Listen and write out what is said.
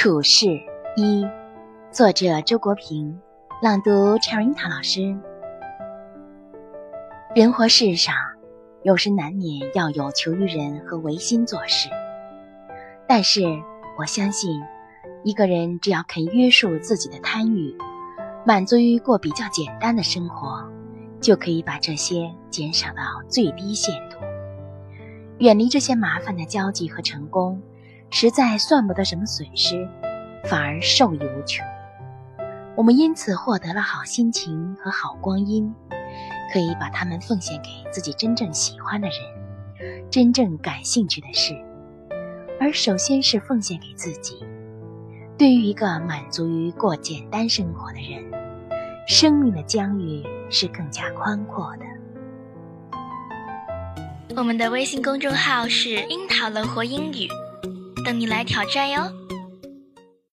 处事一，作者周国平，朗读 Cherinta 老师。人活世上，有时难免要有求于人和违心做事。但是我相信，一个人只要肯约束自己的贪欲，满足于过比较简单的生活，就可以把这些减少到最低限度，远离这些麻烦的交际和成功。实在算不得什么损失，反而受益无穷。我们因此获得了好心情和好光阴，可以把它们奉献给自己真正喜欢的人，真正感兴趣的事。而首先是奉献给自己。对于一个满足于过简单生活的人，生命的疆域是更加宽阔的。我们的微信公众号是“樱桃乐活英语”。等你来挑战哟！